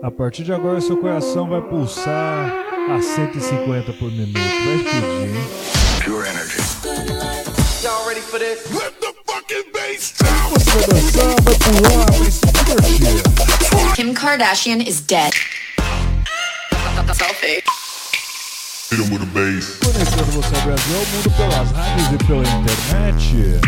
A partir de agora, seu coração vai pulsar a 150 por minuto. Vai explodir, hein? Pure energy. Y'all ready for this? Let the fucking bass down! Você vai dançar, vai pular, vai se divertir. Kim Kardashian is dead. Selfie. Conectando você ao Brasil ao mundo pelas rádios e pela internet.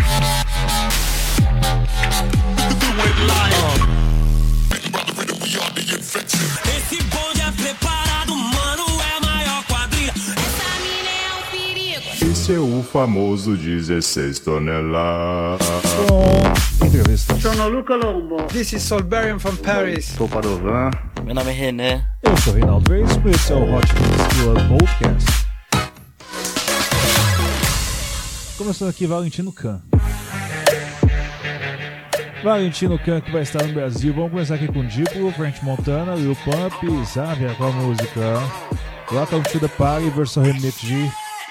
O famoso 16 toneladas. Bom, entrevista. Sono Luca Lombo. This is Solberian from Paris. Sou Padovan. Meu nome é René. Eu sou Reinaldo Reis, esse é o Hot Mix Club Podcast. Começando aqui, Valentino Khan. Valentino Khan que vai estar no Brasil. Vamos começar aqui com Diplo, French Montana, Lil Pump e Xavier com a música Welcome to the Party, versão remix de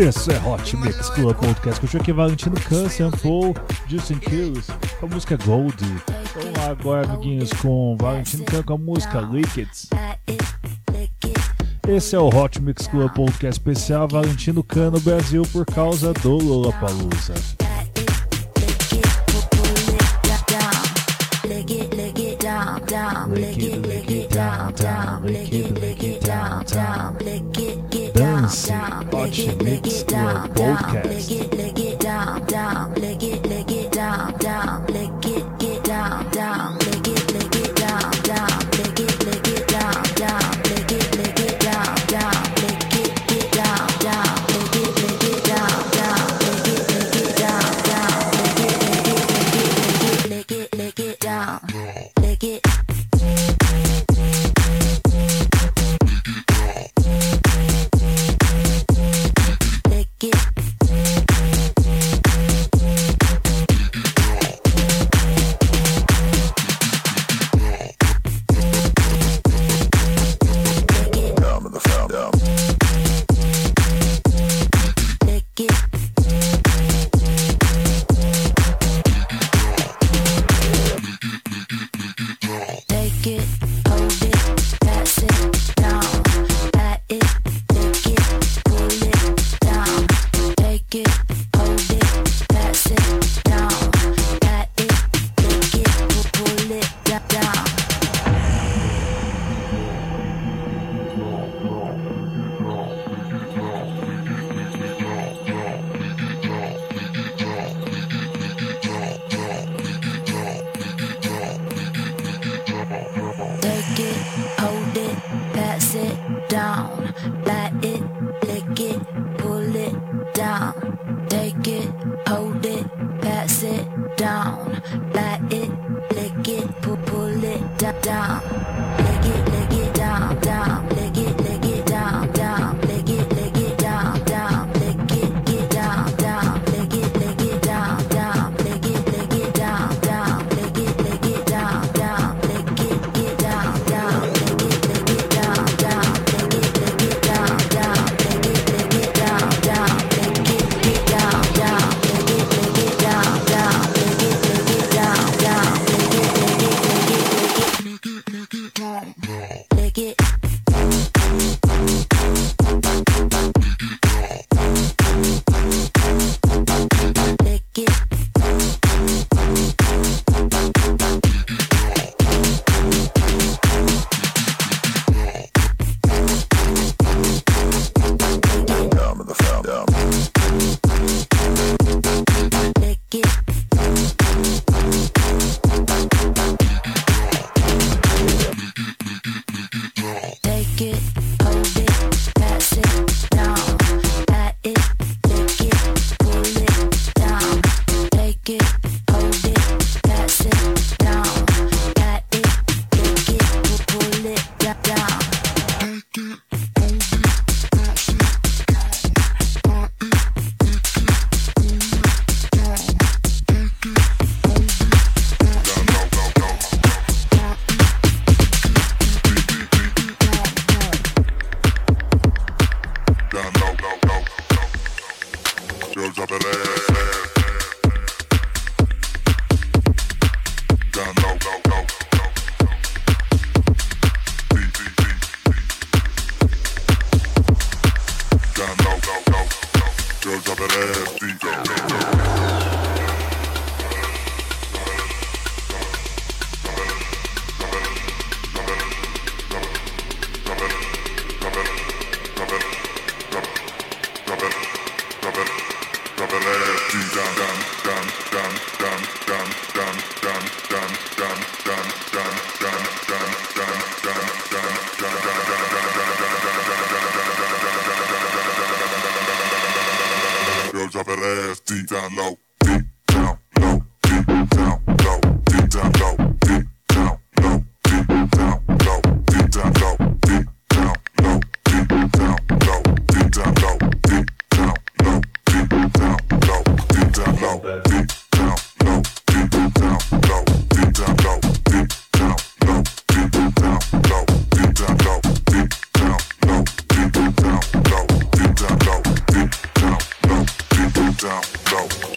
Valentino Khan. Club Podcast. Eu aqui Valentino Câncer, Paul, Justin Kills, com a música Gold. Vamos lá agora, amiguinhos, com Valentino Câncer com a música Liquids. Esse é o Hot Mix Club Podcast especial Valentino Cano Brasil por causa do Lollapalooza. Lick it, lick it down, down, lick it, lick it down, down, lick it, Down, lick it, lick it, down, lick it, lick it, down, down, lick it, Mixing Archie down, Club Podcast.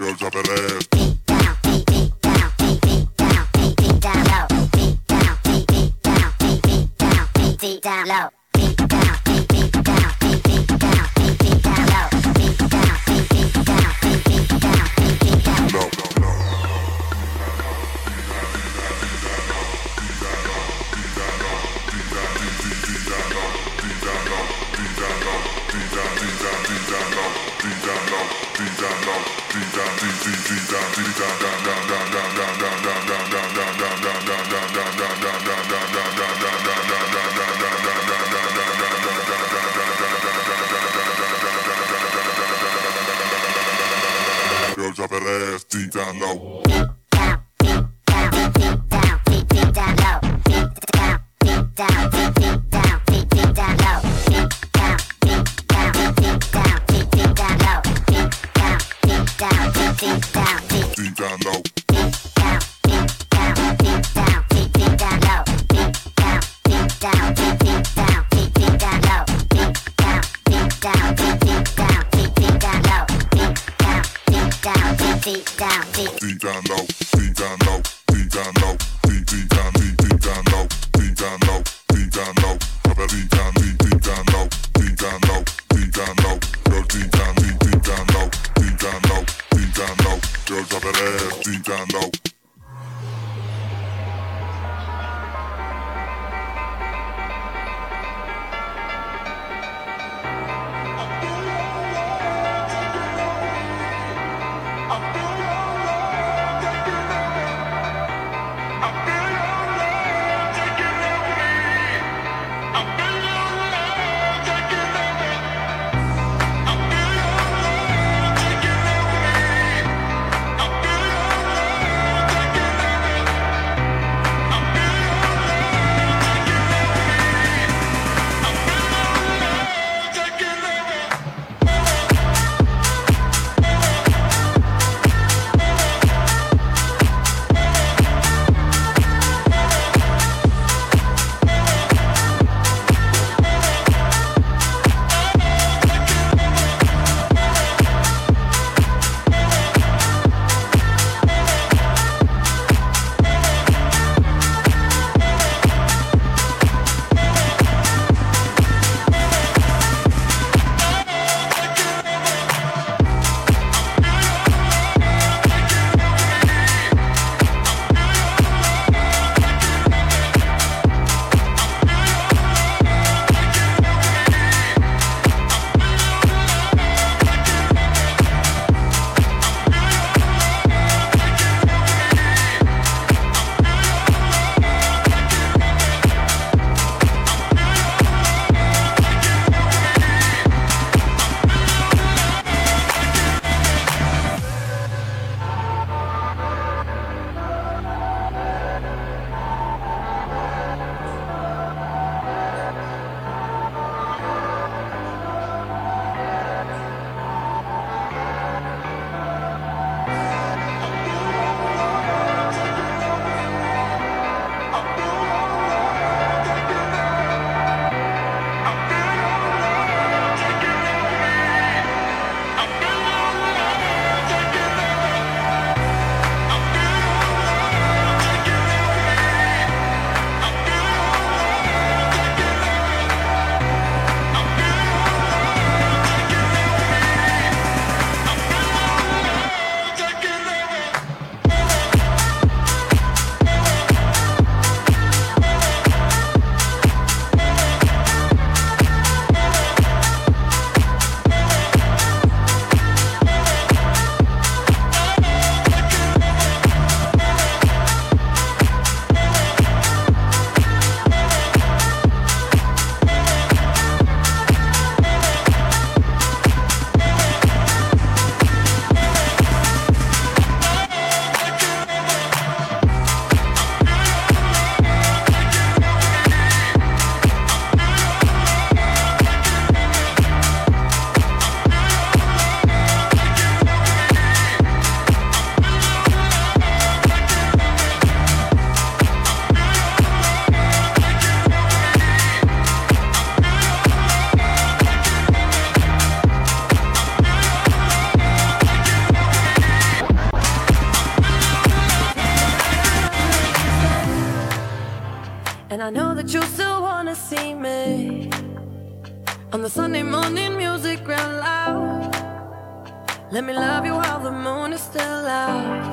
girl drop it ass. Beat down, beat, beat down, beat, beat down, beat, beat down low. Beat down, beat, beat down, beat, beat down low. No. On the Sunday morning, music ran loud. Let me love you while the moon is still out.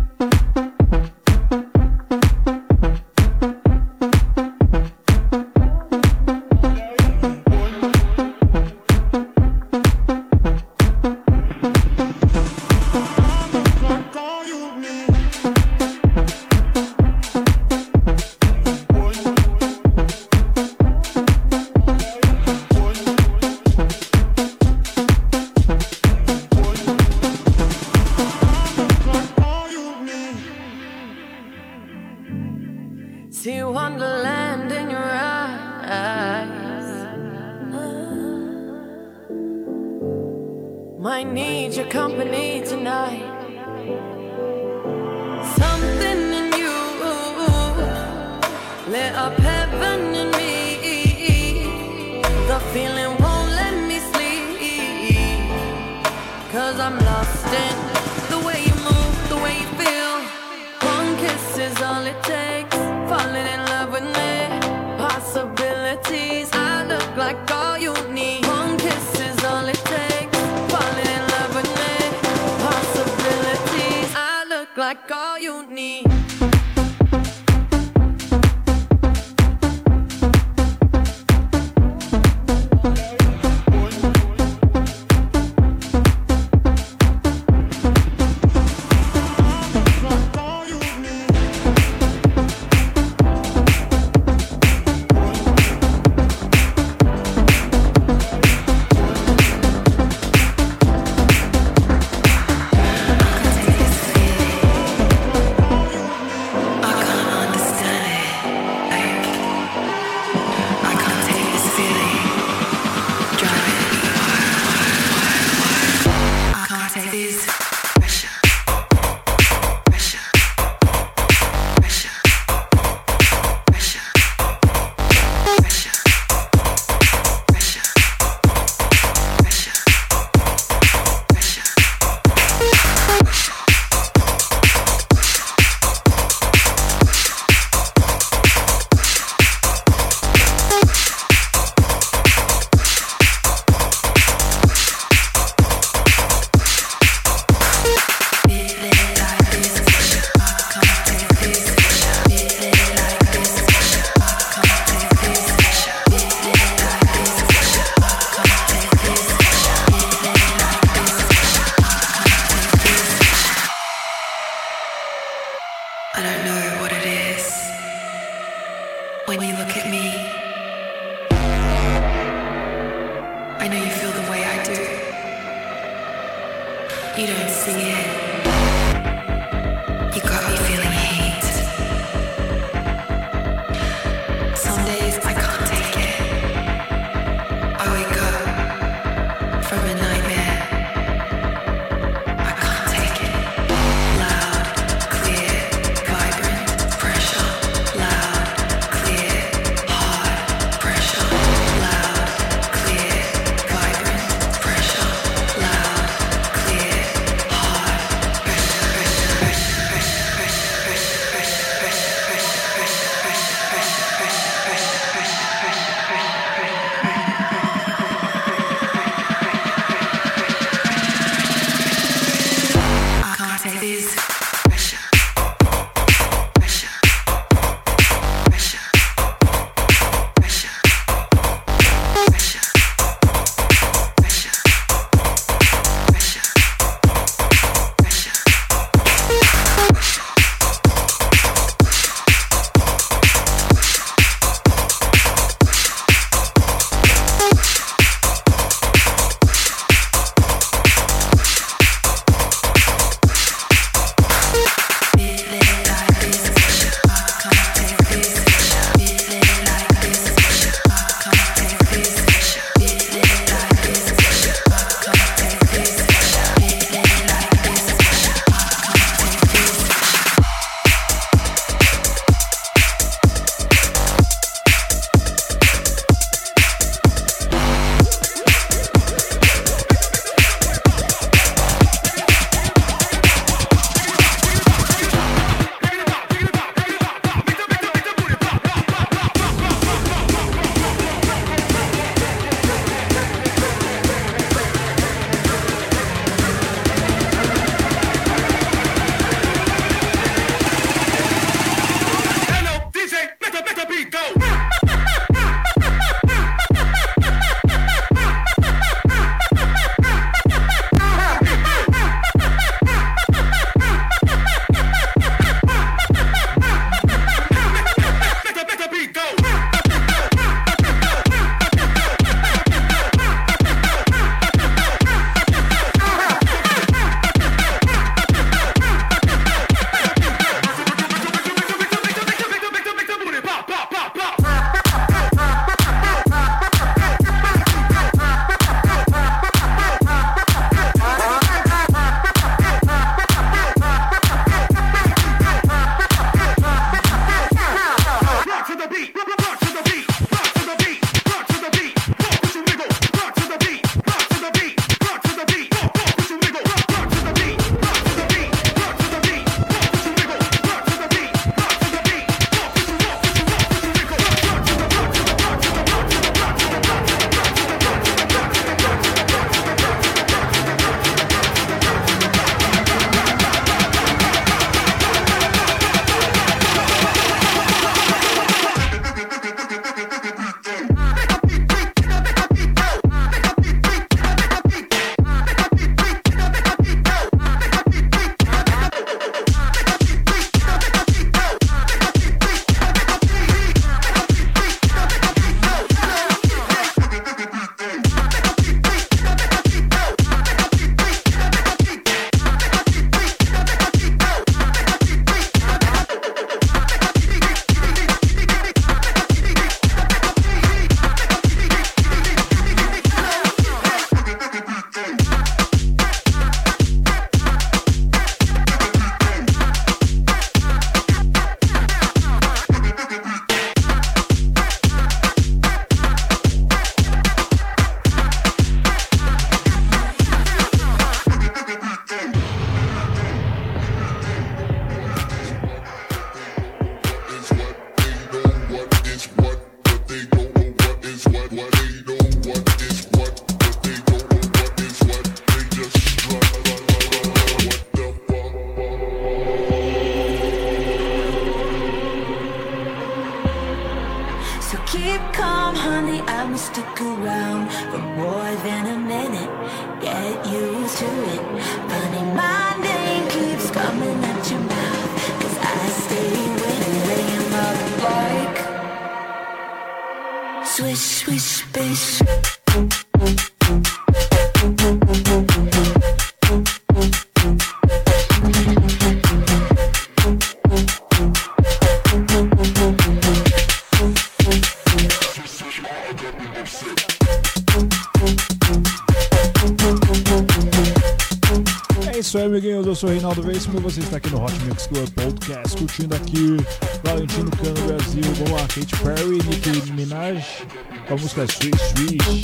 Música Swish Swish,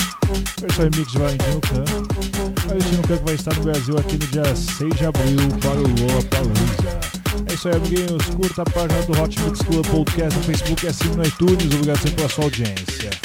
versão remix de Valentino Cano. Valentino Cano vai estar no Brasil aqui no dia 6 de abril para o Lola Palusa. É isso aí, amiguinhos, curta a página do Hot Mix Club Podcast no Facebook e assine no iTunes, obrigado sempre pela sua audiência.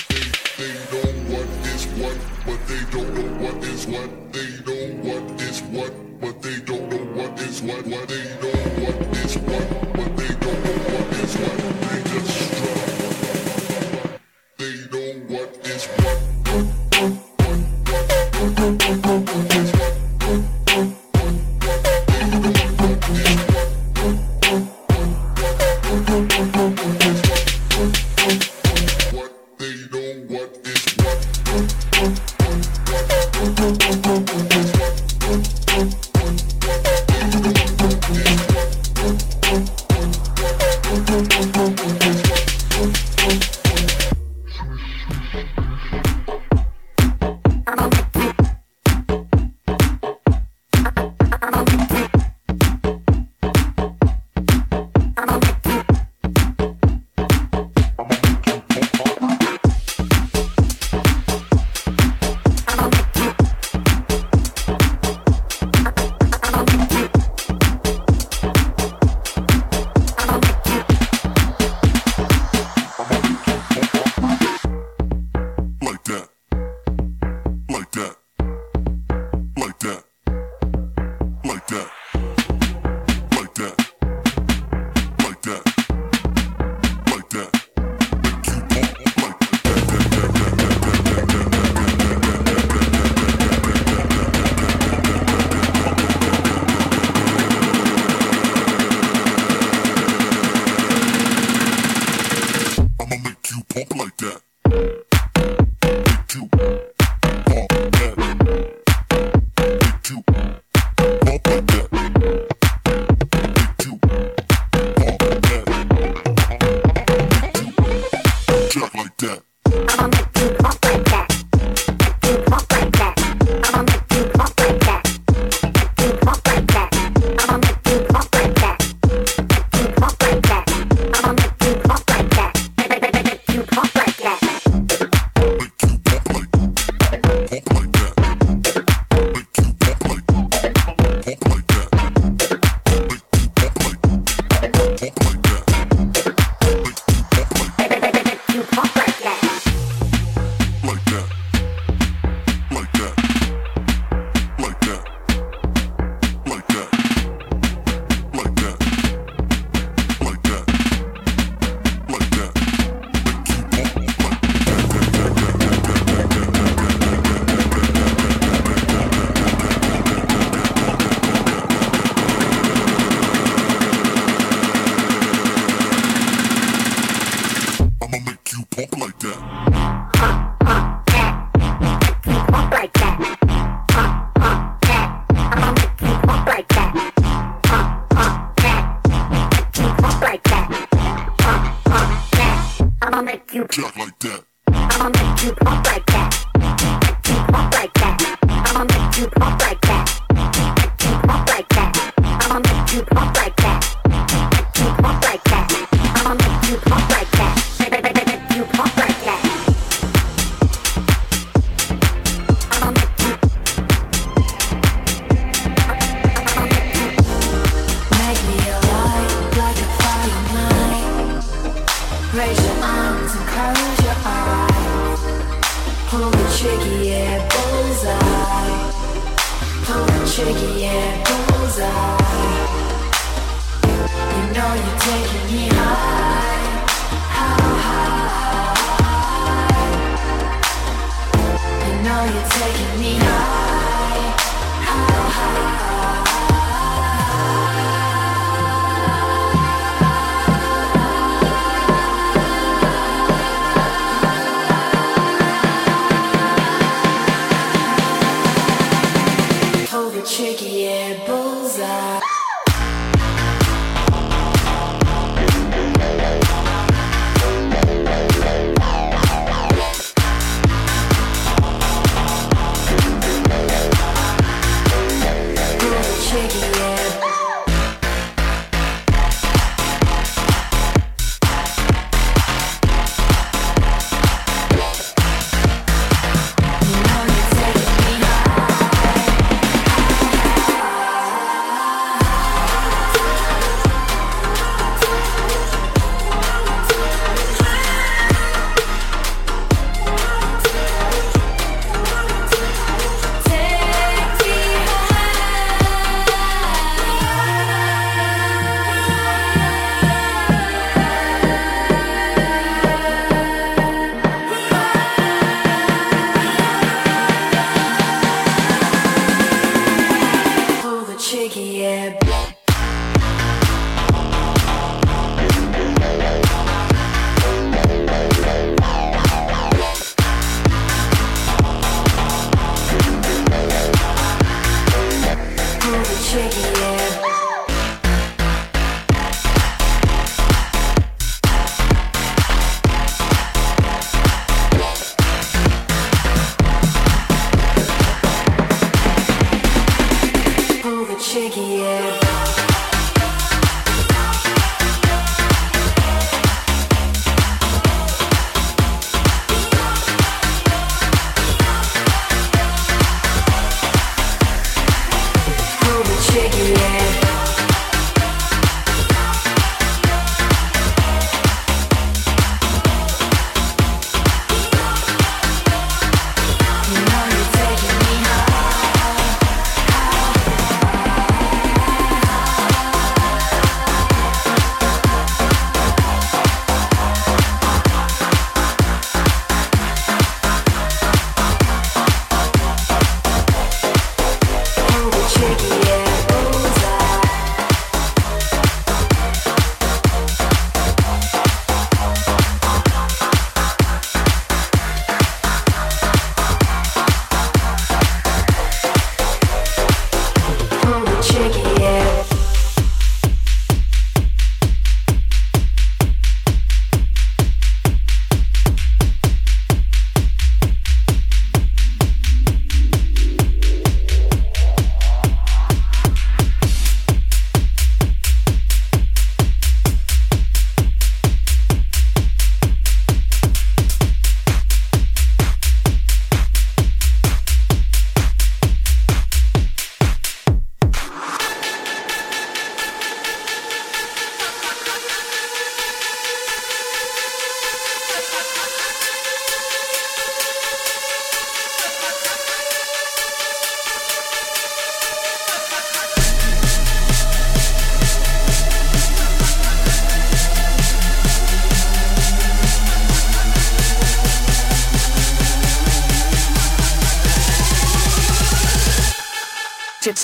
you jack like that. I'ma make you pop like that. Make you pop like that. I'ma make you pop like that.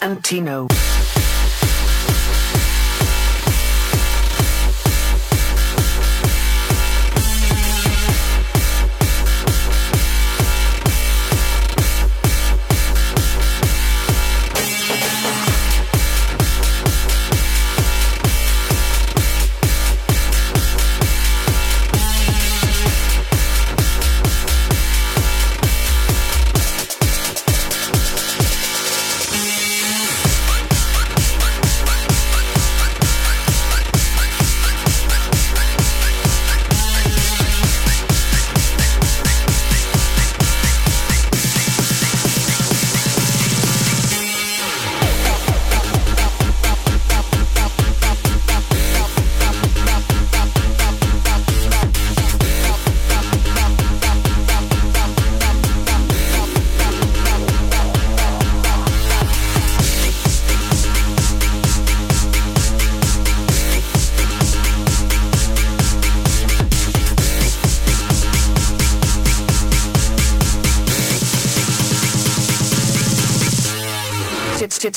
Santino.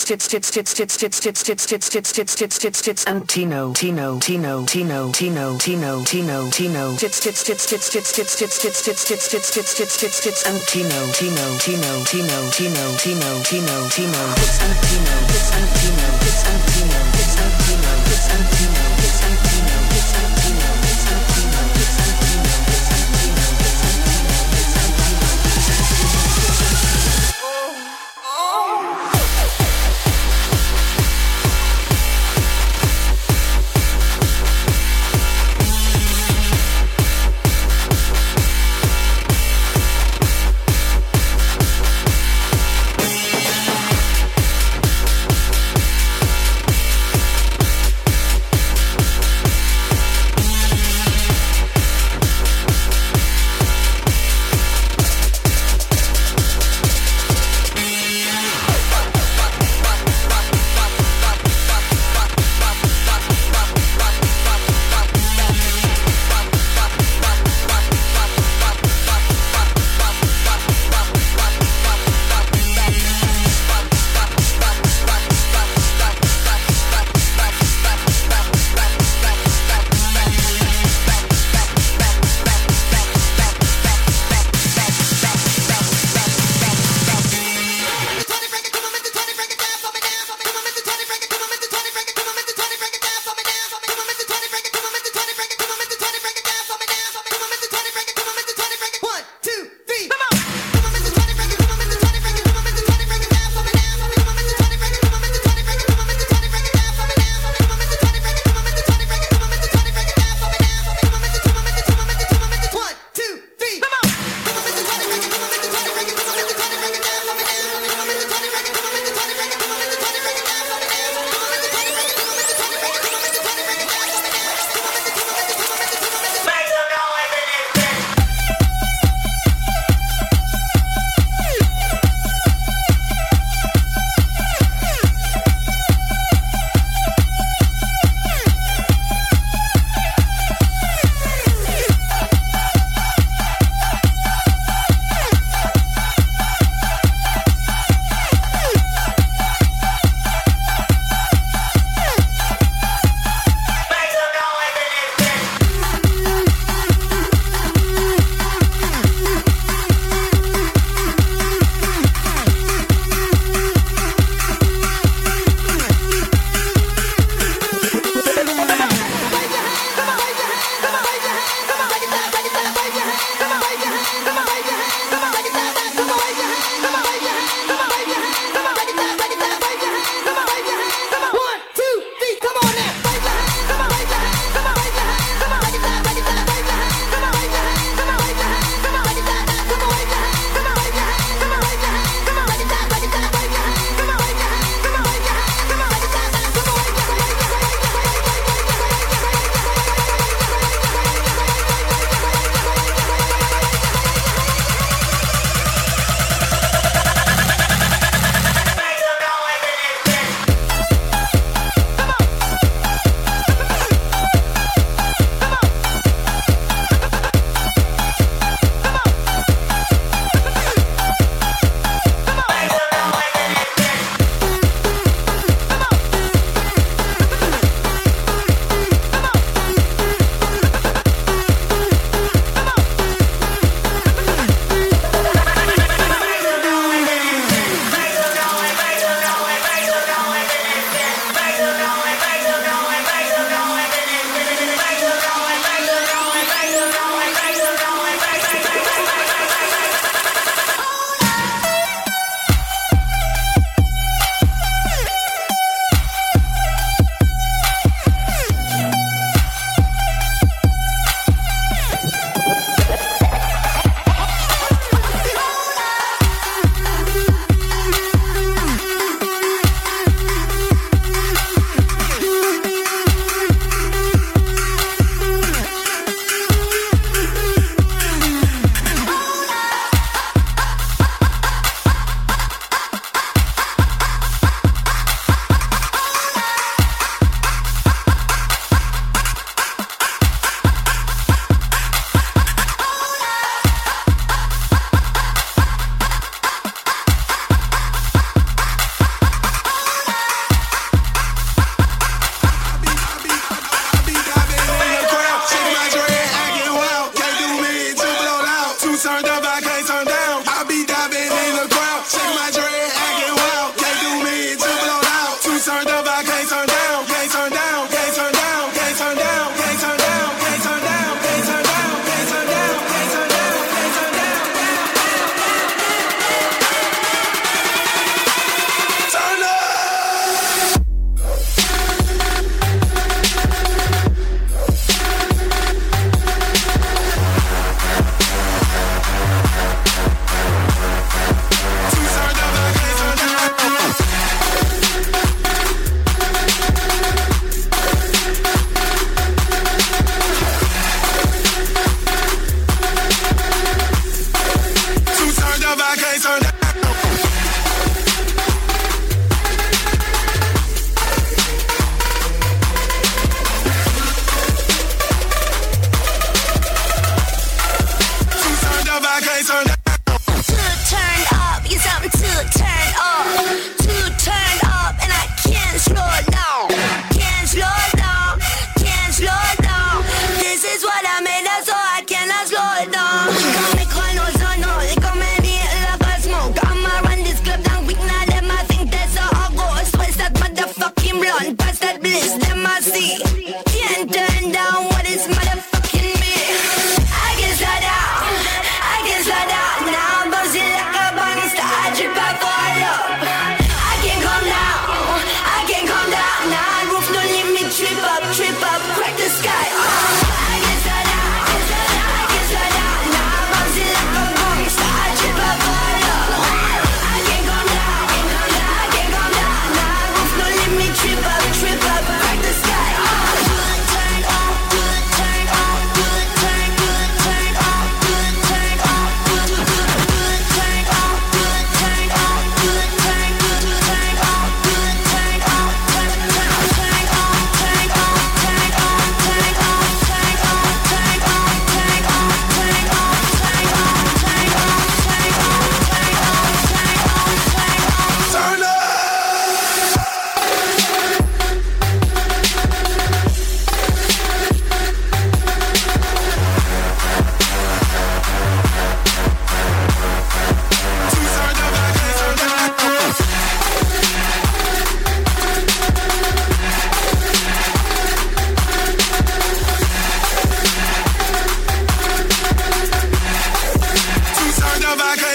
tits tits tits tits tits tits tits tits tits tits tits tits tits tits and Tino Tino Tino Tino Tino Tino Tino Tino tits tits tits tits tits tits tits tits tits tits tits tits tits tits tits and Tino Tino Tino Tino Tino Tino Tino Tino Tino Tino Tino Tino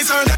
turn down.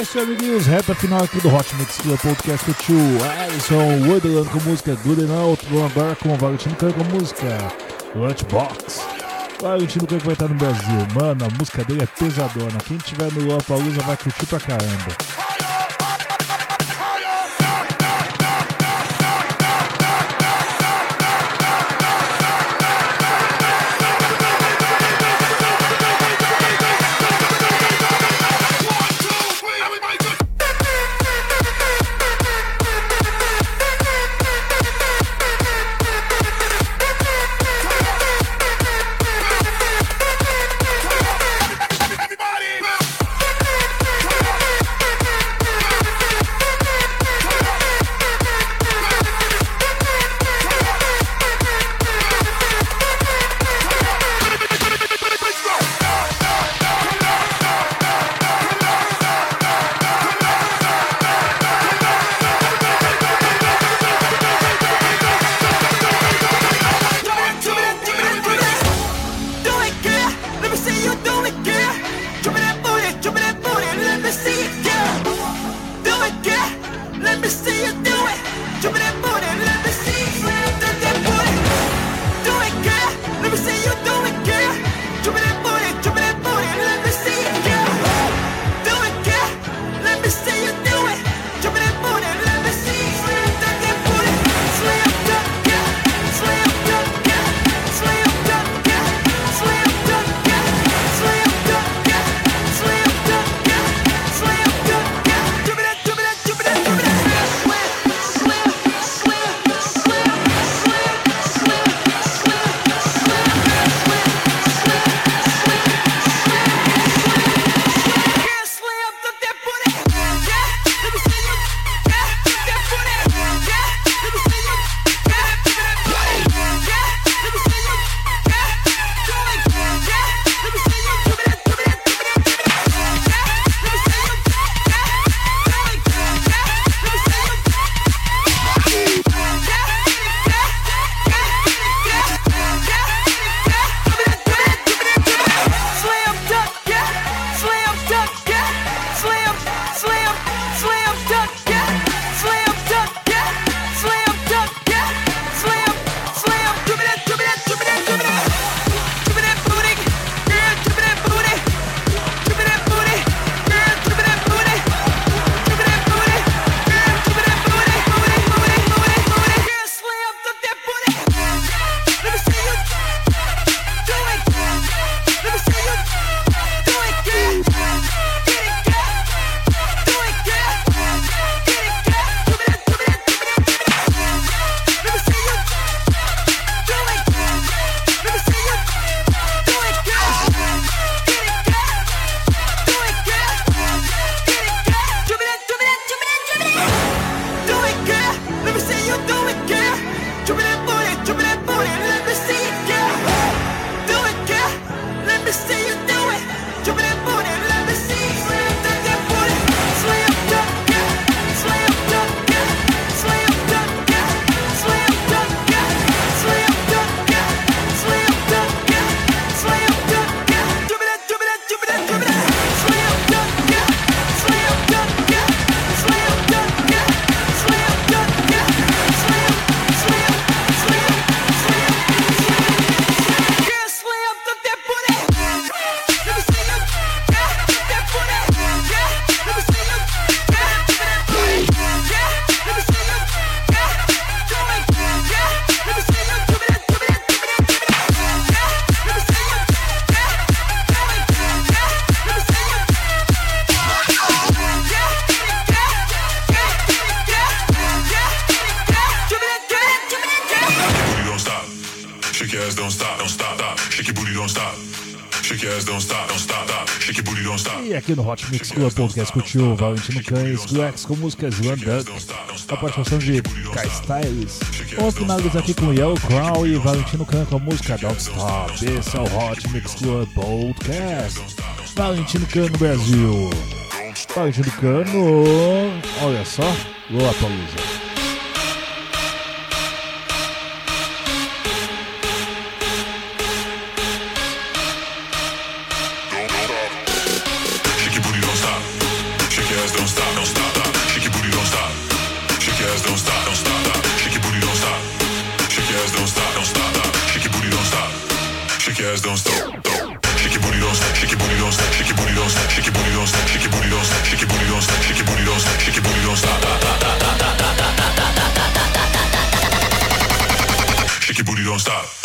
Isso, amiguinhos. Reta final aqui do Hot Mix Club Podcast com o tio Alisson Wonderland com música Good Enough. Agora com o Valentino Cano com música Lunchbox. Valentino Cano vai estar no Brasil. Mano, a música dele é pesadona. Quem tiver no Lollapalooza vai curtir pra caramba. Aqui no Hot Mix Club Podcast curtiu Valentino Cães, Grex com músicas One Duck, a participação de Kai Styles. Vamos finalizar aqui com Yellow Crown e Valentino Cães com a música Don't Stop. Esse é o Hot Mix Club Podcast. Valentino Cano no Brasil. Valentino Cano, olha só, vou atualizar. Don't stop. Shake your booty, don't stop. Shake your booty, don't stop. Shake your booty, don't stop. Shake your booty, don't stop. Shake your booty, don't stop. Shake your booty, don't stop. Shake your booty, don't stop. Shake your booty, don't stop. Shake your booty, don't stop.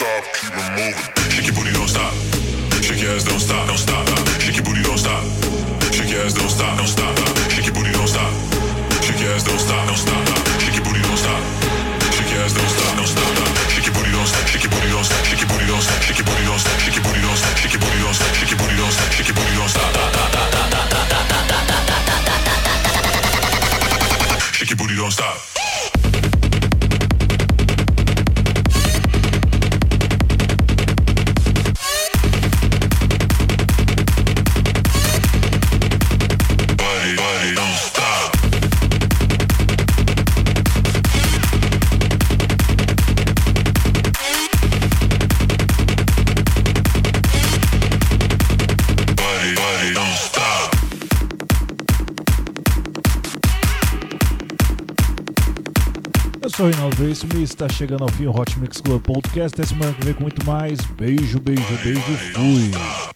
stop, keep it moving. Shake your booty, don't stop. Shake your ass, don't stop, don't stop. Shake your booty, don't stop. Shake your ass, don't stop, don't stop. Shake your booty, don't stop. Shake your ass, don't stop, don't stop. Shake your booty, don't stop. Shake your ass, don't stop, don't stop. Shake your booty, don't stop. Shake your booty, don't stop. Shake your booty, don't stop. Shake your booty, don't stop. Shake your booty, don't stop. Shake your booty, don't stop. Shake your booty, don't stop. Shake your booty, don't stop. Shake your booty, don't stop. O Reinaldo Veríssimo e está chegando ao fim o Hot Mix Club Podcast. Até semana que vem com muito mais. Beijo, beijo, beijo. Fui.